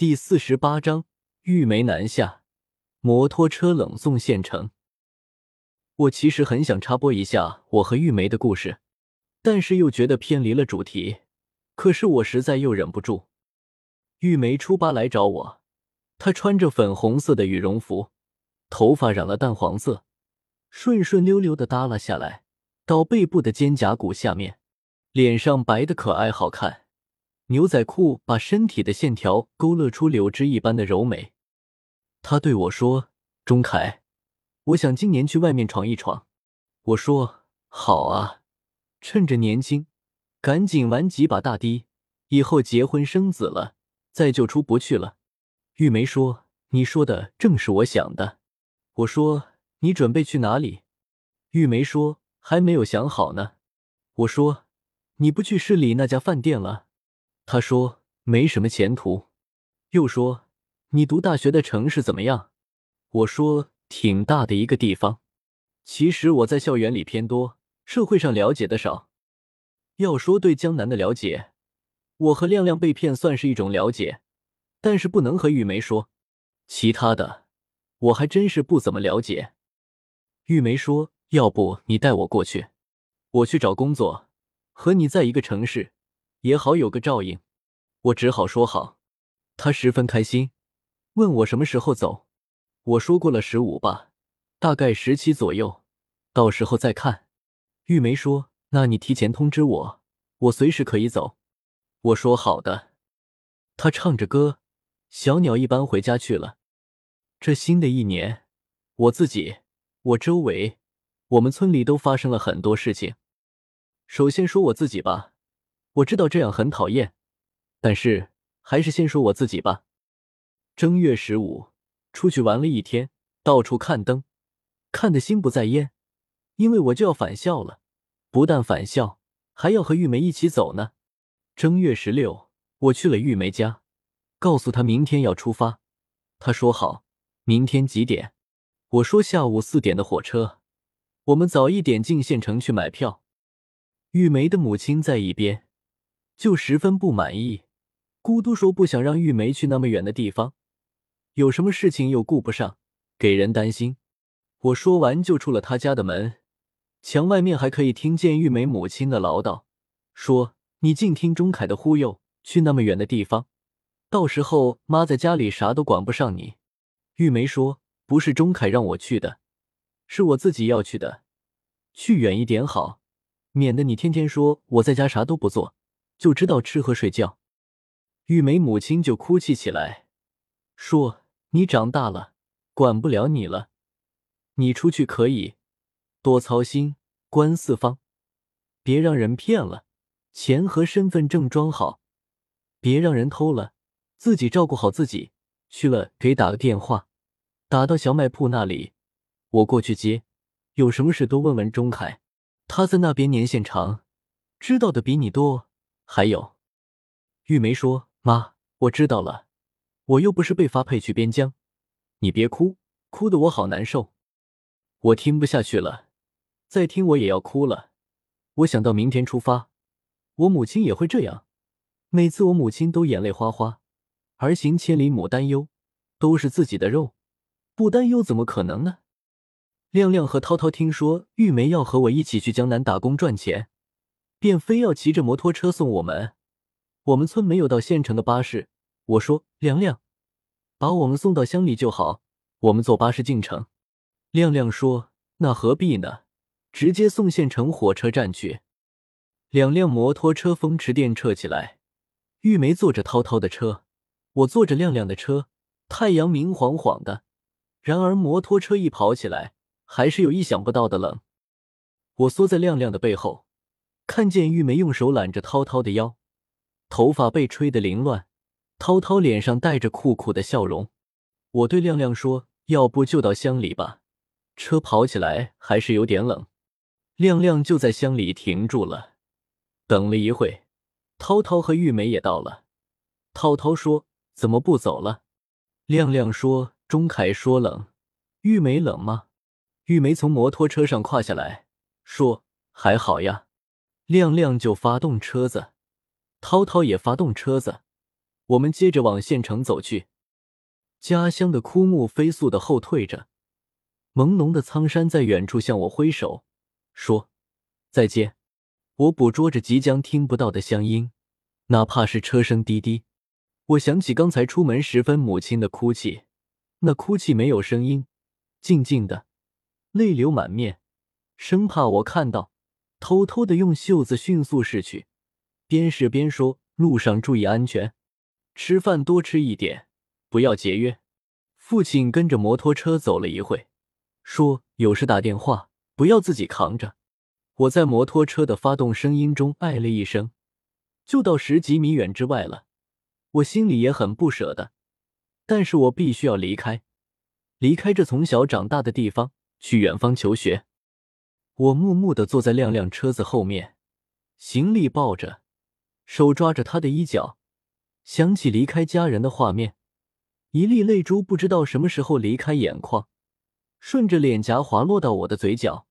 第四十八章玉梅南下，摩托车冷送县城。我其实很想插播一下我和玉梅的故事，但是又觉得偏离了主题。可是我实在又忍不住。玉梅初八来找我，她穿着粉红色的羽绒服，头发染了淡黄色，顺顺溜溜的耷拉下来到背部的肩胛骨下面，脸上白的可爱好看。牛仔裤把身体的线条勾勒出柳枝一般的柔美。他对我说：“钟凯，我想今年去外面闯一闯。”我说：“好啊，趁着年轻，赶紧玩几把大的，以后结婚生子了，再就出不去了。”玉梅说：“你说的正是我想的。”我说：“你准备去哪里？”玉梅说：“还没有想好呢。”我说：“你不去市里那家饭店了？”他说没什么前途，又说你读大学的城市怎么样？我说挺大的一个地方。其实我在校园里偏多，社会上了解的少。要说对江南的了解，我和亮亮被骗算是一种了解，但是不能和玉梅说。其他的我还真是不怎么了解。玉梅说：“要不你带我过去，我去找工作，和你在一个城市。”也好有个照应，我只好说好。他十分开心，问我什么时候走。我说过了十五吧，大概十七左右，到时候再看。玉梅说：“那你提前通知我，我随时可以走。”我说好的。他唱着歌，小鸟一般回家去了。这新的一年，我自己、我周围、我们村里都发生了很多事情。首先说我自己吧。我知道这样很讨厌，但是还是先说我自己吧。正月十五出去玩了一天，到处看灯，看得心不在焉。因为我就要返校了，不但返校，还要和玉梅一起走呢。正月十六，我去了玉梅家，告诉她明天要出发。她说好，明天几点？我说下午四点的火车，我们早一点进县城去买票。玉梅的母亲在一边。就十分不满意，咕嘟说不想让玉梅去那么远的地方，有什么事情又顾不上，给人担心。我说完就出了他家的门，墙外面还可以听见玉梅母亲的唠叨，说你净听钟凯的忽悠，去那么远的地方，到时候妈在家里啥都管不上你。玉梅说不是钟凯让我去的，是我自己要去的，去远一点好，免得你天天说我在家啥都不做。就知道吃喝睡觉，玉梅母亲就哭泣起来，说：“你长大了，管不了你了。你出去可以多操心，观四方，别让人骗了，钱和身份证装好，别让人偷了，自己照顾好自己。去了给打个电话，打到小卖铺那里，我过去接。有什么事多问问钟凯，他在那边年限长，知道的比你多。”还有，玉梅说：“妈，我知道了，我又不是被发配去边疆，你别哭，哭得我好难受。”我听不下去了，再听我也要哭了。我想到明天出发，我母亲也会这样。每次我母亲都眼泪哗哗，儿行千里母担忧，都是自己的肉，不担忧怎么可能呢？亮亮和涛涛听说玉梅要和我一起去江南打工赚钱。便非要骑着摩托车送我们。我们村没有到县城的巴士。我说：“亮亮，把我们送到乡里就好，我们坐巴士进城。”亮亮说：“那何必呢？直接送县城火车站去。”两辆摩托车风驰电掣起来。玉梅坐着涛涛的车，我坐着亮亮的车。太阳明晃晃的，然而摩托车一跑起来，还是有意想不到的冷。我缩在亮亮的背后。看见玉梅用手揽着涛涛的腰，头发被吹得凌乱，涛涛脸上带着酷酷的笑容。我对亮亮说：“要不就到乡里吧，车跑起来还是有点冷。”亮亮就在乡里停住了。等了一会，涛涛和玉梅也到了。涛涛说：“怎么不走了？”亮亮说：“钟凯说冷。”玉梅冷吗？玉梅从摩托车上跨下来，说：“还好呀。”亮亮就发动车子，涛涛也发动车子，我们接着往县城走去。家乡的枯木飞速的后退着，朦胧的苍山在远处向我挥手，说：“再见。”我捕捉着即将听不到的乡音，哪怕是车声滴滴。我想起刚才出门时分母亲的哭泣，那哭泣没有声音，静静的，泪流满面，生怕我看到，偷偷的用袖子迅速拭去，边试边说：“路上注意安全，吃饭多吃一点，不要节约。”父亲跟着摩托车走了一会，说：“有事打电话，不要自己扛着。”我在摩托车的发动声音中哎了一声，就到十几米远之外了。我心里也很不舍的，但是我必须要离开，离开这从小长大的地方，去远方求学。我木木的坐在亮亮车子后面，行李抱着，手抓着他的衣角，想起离开家人的画面，一粒泪珠不知道什么时候离开眼眶，顺着脸颊滑落到我的嘴角。